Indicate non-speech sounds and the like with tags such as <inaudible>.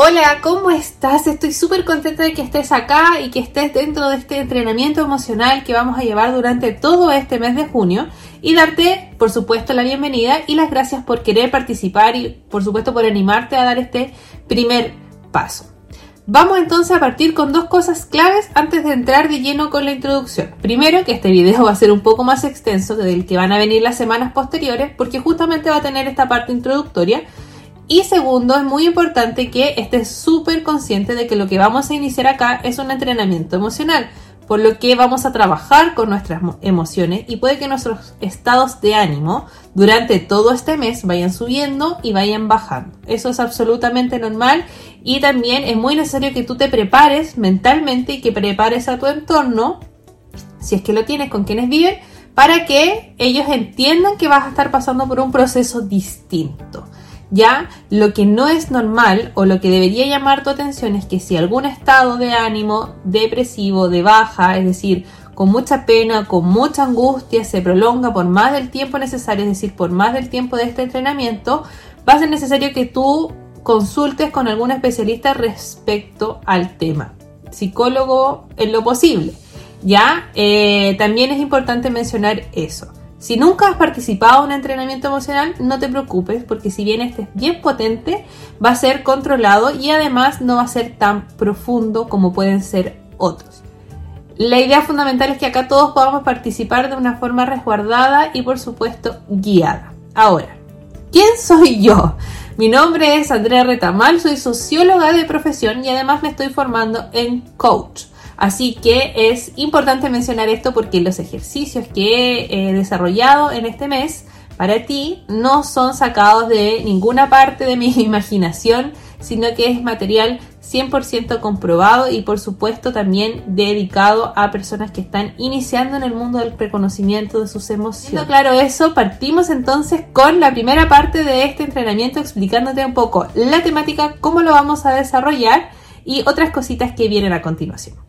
Hola, ¿cómo estás? Estoy súper contenta de que estés acá y que estés dentro de este entrenamiento emocional que vamos a llevar durante todo este mes de junio y darte, por supuesto, la bienvenida y las gracias por querer participar y, por supuesto, por animarte a dar este primer paso. Vamos entonces a partir con dos cosas claves antes de entrar de lleno con la introducción. Primero, que este video <laughs> va a ser un poco más extenso que del que van a venir las semanas posteriores porque justamente va a tener esta parte introductoria y segundo, es muy importante que estés súper consciente de que lo que vamos a iniciar acá es un entrenamiento emocional, por lo que vamos a trabajar con nuestras emociones y puede que nuestros estados de ánimo durante todo este mes vayan subiendo y vayan bajando. Eso es absolutamente normal y también es muy necesario que tú te prepares mentalmente y que prepares a tu entorno, si es que lo tienes con quienes viven, para que ellos entiendan que vas a estar pasando por un proceso distinto. Ya lo que no es normal o lo que debería llamar tu atención es que si algún estado de ánimo depresivo, de baja, es decir, con mucha pena, con mucha angustia, se prolonga por más del tiempo necesario, es decir, por más del tiempo de este entrenamiento, va a ser necesario que tú consultes con algún especialista respecto al tema. Psicólogo en lo posible. Ya, eh, también es importante mencionar eso. Si nunca has participado en un entrenamiento emocional, no te preocupes, porque si bien este es bien potente, va a ser controlado y además no va a ser tan profundo como pueden ser otros. La idea fundamental es que acá todos podamos participar de una forma resguardada y por supuesto guiada. Ahora, ¿quién soy yo? Mi nombre es Andrea Retamal, soy socióloga de profesión y además me estoy formando en coach. Así que es importante mencionar esto porque los ejercicios que he desarrollado en este mes para ti no son sacados de ninguna parte de mi <laughs> imaginación, sino que es material 100% comprobado y por supuesto también dedicado a personas que están iniciando en el mundo del reconocimiento de sus emociones. claro eso, partimos entonces con la primera parte de este entrenamiento explicándote un poco la temática, cómo lo vamos a desarrollar y otras cositas que vienen a continuación.